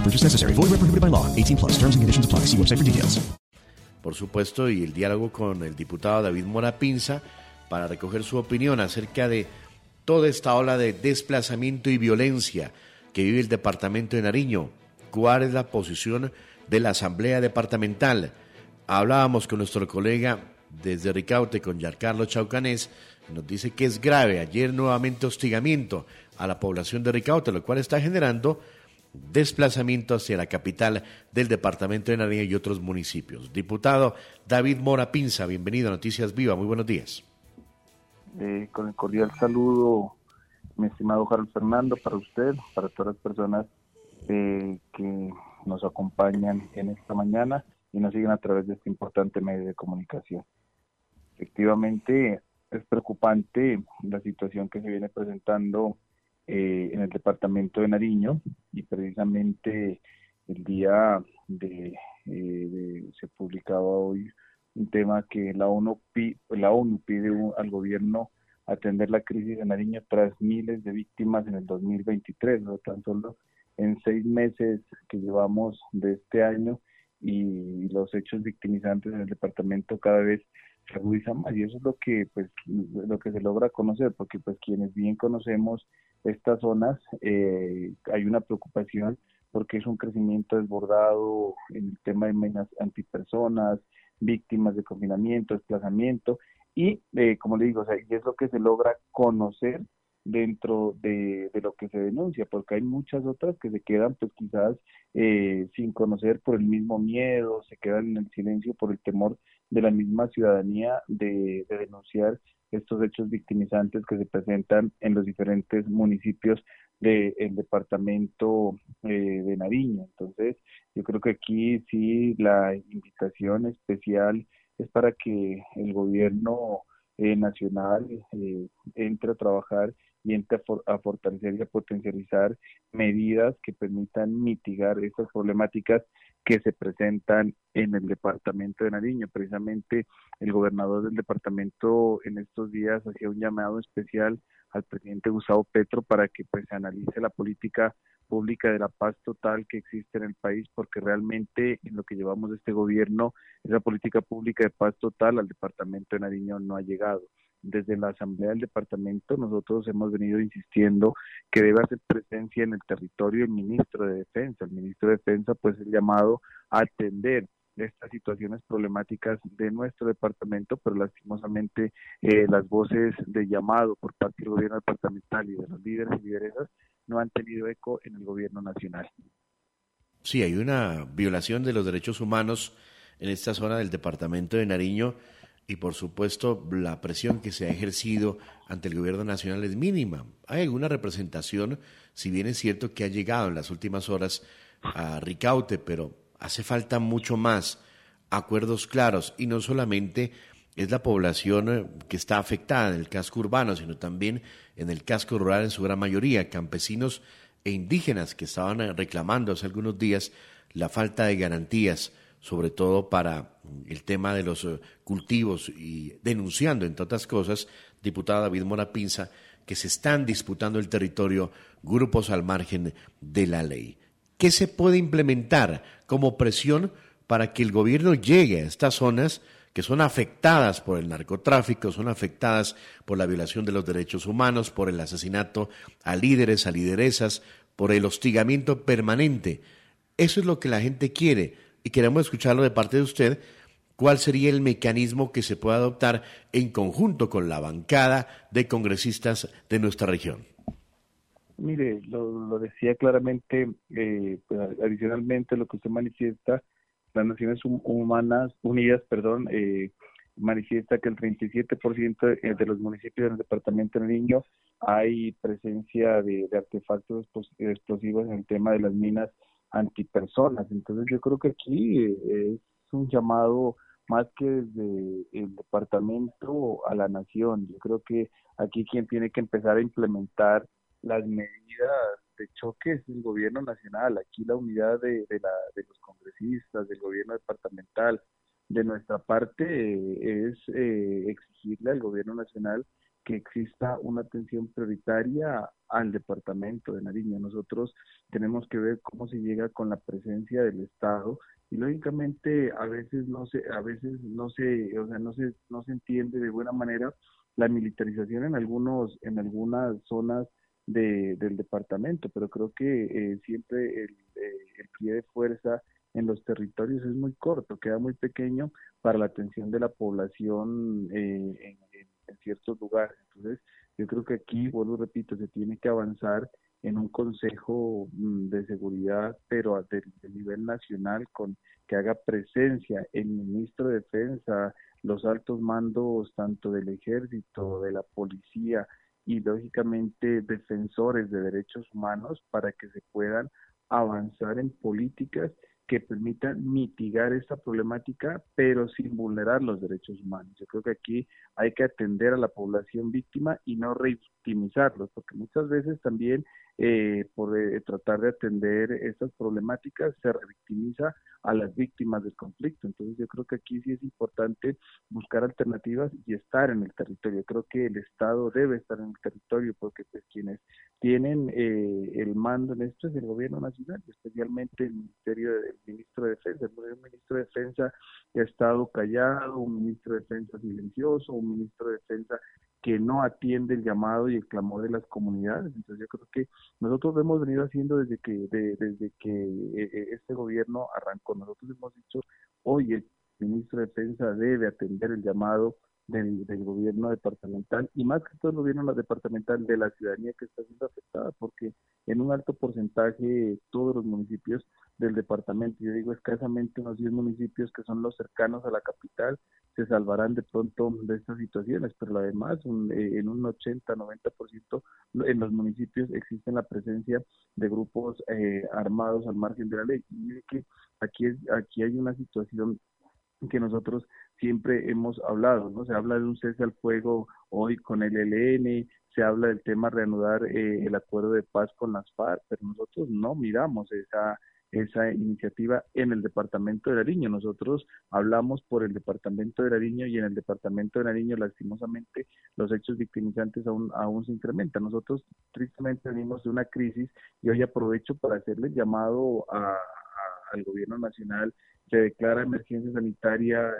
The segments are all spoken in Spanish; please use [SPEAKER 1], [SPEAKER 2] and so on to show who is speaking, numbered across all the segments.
[SPEAKER 1] No purchase necessary. Void where prohibited by law. 18 plus. Terms and conditions apply. See website for details.
[SPEAKER 2] Por supuesto, y el diálogo con el diputado David Mora Pinza para recoger su opinión acerca de toda esta ola de desplazamiento y violencia que vive el departamento de Nariño. ¿Cuál es la posición de la Asamblea Departamental? Hablábamos con nuestro colega desde Ricaute, con Giancarlo Chaucanés, nos dice que es grave. Ayer nuevamente hostigamiento a la población de Ricaute, lo cual está generando desplazamiento hacia la capital del departamento de Nariño y otros municipios. Diputado David Mora Pinza, bienvenido a Noticias Viva, muy buenos días.
[SPEAKER 3] Eh, con el cordial saludo, mi estimado Harold Fernando, para usted, para todas las personas eh, que nos acompañan en esta mañana y nos siguen a través de este importante medio de comunicación. Efectivamente, es preocupante la situación que se viene presentando eh, en el departamento de Nariño y precisamente el día de, se publicaba hoy un tema que la ONU, la ONU pide al gobierno atender la crisis de Nariño tras miles de víctimas en el 2023, ¿no? tan solo en seis meses que llevamos de este año y los hechos victimizantes en el departamento cada vez se agudizan más y eso es lo que pues lo que se logra conocer porque pues quienes bien conocemos estas zonas eh, hay una preocupación porque es un crecimiento desbordado en el tema de menas antipersonas, víctimas de confinamiento, desplazamiento, y eh, como le digo, y es lo que se logra conocer dentro de, lo que se denuncia, porque hay muchas otras que se quedan pues quizás eh, sin conocer por el mismo miedo, se quedan en el silencio por el temor de la misma ciudadanía de, denunciar estos hechos victimizantes que se presentan en los diferentes municipios del departamento eh, de Nariño. Entonces, yo creo que aquí sí la invitación especial es para que el gobierno eh, nacional eh, entre a trabajar a, fortalecer y a potencializar medidas que permitan mitigar estas problemáticas que se presentan en el departamento de Nariño. Precisamente el gobernador del departamento en estos días hacía un llamado especial al presidente Gustavo Petro para que pues se analice la política pública de la paz total que existe en el país, porque realmente en lo que llevamos de este gobierno, esa política pública de paz total al departamento de Nariño no ha llegado desde la Asamblea del Departamento nosotros hemos venido insistiendo que debe hacer presencia en el territorio el ministro de Defensa. El ministro de Defensa pues es llamado a atender estas situaciones problemáticas de nuestro departamento, pero lastimosamente eh, las voces de llamado por parte del gobierno departamental y de los líderes y lideresas no han tenido eco en el gobierno nacional.
[SPEAKER 2] Sí, hay una violación de los derechos humanos en esta zona del departamento de Nariño y por supuesto la presión que se ha ejercido ante el gobierno nacional es mínima. Hay alguna representación, si bien es cierto que ha llegado en las últimas horas a Ricaute, pero hace falta mucho más, acuerdos claros y no solamente es la población eh, que está afectada en el casco urbano, sino también en el casco rural en su gran mayoría, campesinos e indígenas que estaban eh, reclamando hace algunos días la falta de garantías sobre todo para el tema de los eh, cultivos y denunciando, entre otras cosas, diputada David Mora Pinza, que se están disputando el territorio grupos al margen de la ley. ¿Qué se puede implementar como presión para que el gobierno llegue a estas zonas que son afectadas por el narcotráfico, son afectadas por la violación de los derechos humanos, por el asesinato a líderes, a lideresas, por el hostigamiento permanente? Eso es lo que la gente quiere, y queremos escucharlo de parte de usted. ¿Cuál sería el mecanismo que se puede adoptar en conjunto con la bancada de congresistas de nuestra región?
[SPEAKER 3] Mire, lo, decía claramente, eh, pues, adicionalmente lo que usted manifiesta, las Naciones Humanas Unidas, perdón, eh, manifiesta que el 37% eh, de los municipios del departamento de Niño hay presencia de, artefactos explosivos en el tema de las minas antipersonas. Entonces yo creo que aquí eh, es un llamado más que desde el departamento a la nación. Yo creo que aquí quien tiene que empezar a implementar las medidas de choque es el gobierno nacional. Aquí la unidad de, de, la, de los congresistas, del gobierno departamental, de nuestra parte eh, es eh, exigirle al gobierno nacional que exista una atención prioritaria al departamento de Nariño. Nosotros tenemos que ver cómo se llega con la presencia del Estado y lógicamente a veces no se a veces no se o sea no se no se entiende de buena manera la militarización en algunos en algunas zonas de, del departamento, pero creo que eh, siempre el, el pie de fuerza en los territorios es muy corto, queda muy pequeño para la atención de la población eh, en, ciertos lugares. Entonces, yo creo que aquí, vuelvo repito, se tiene que avanzar en un consejo mm, de seguridad, pero de, nivel nacional, con que haga presencia el ministro de Defensa, los altos mandos tanto del ejército, de la policía y lógicamente defensores de derechos humanos para que se puedan avanzar en políticas que permitan mitigar esta problemática, pero sin vulnerar los derechos humanos. Yo creo que aquí hay que atender a la población víctima y no revictimizarlos, porque muchas veces también eh, por eh, tratar de atender estas problemáticas se revictimiza a las víctimas del conflicto. Entonces yo creo que aquí sí es importante buscar alternativas y estar en el territorio. Creo que el Estado debe estar en el territorio porque pues quienes tienen eh, el mando en esto es el gobierno nacional, especialmente el Ministerio del Ministro de Defensa. El ministro de Defensa ha estado callado, un ministro de Defensa silencioso, un ministro de Defensa que no atiende el llamado y el clamor de las comunidades. Entonces yo creo que nosotros lo hemos venido haciendo desde que desde que eh, eh, este gobierno arrancó. Nosotros hemos dicho, hoy el ministro de Defensa debe atender el llamado del, del, gobierno departamental y más que todo el gobierno departamental de la ciudadanía que está siendo afectada porque en un alto porcentaje todos los municipios del departamento, yo digo escasamente unos 10 municipios que son los cercanos a la capital, se salvarán de pronto de estas situaciones, pero además eh, en un 80-90% en los municipios existe la presencia de grupos eh, armados al margen de la ley. Y que aquí, es, aquí hay una situación que nosotros siempre hemos hablado, ¿no? Se habla de un cese al fuego hoy con el ELN, se habla del tema reanudar eh, el acuerdo de paz con las FARC, pero nosotros no miramos esa esa iniciativa en el departamento de Nariño. Nosotros hablamos por el departamento de Nariño y en el departamento de Nariño, lastimosamente, los hechos victimizantes aún, aún se incrementan. Nosotros tristemente venimos de una crisis y hoy aprovecho para hacerle llamado a, al gobierno nacional se declara emergencia sanitaria,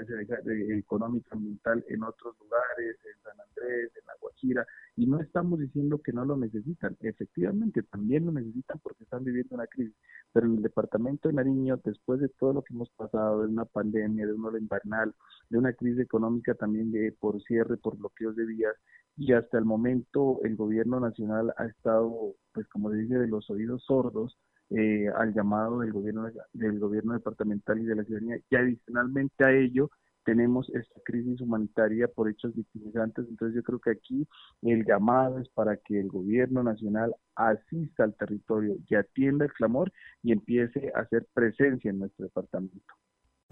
[SPEAKER 3] económica, ambiental en otros lugares, en San Andrés, en La Guajira, y no estamos diciendo que no lo necesitan. Efectivamente, también lo necesitan porque están viviendo una crisis. Pero el departamento de Nariño, después de todo lo que hemos pasado, de una pandemia, de un ola invernal, de una crisis económica también de, por cierre, por bloqueos de vías, y hasta el momento el gobierno nacional ha estado, pues como se dice, de los oídos sordos eh, al llamado del gobierno del gobierno departamental y de la ciudadanía. Y adicionalmente a ello tenemos esta crisis humanitaria por hechos victimizantes entonces yo creo que aquí el llamado es para que el gobierno nacional asista al territorio y atienda el clamor y empiece a hacer presencia en nuestro departamento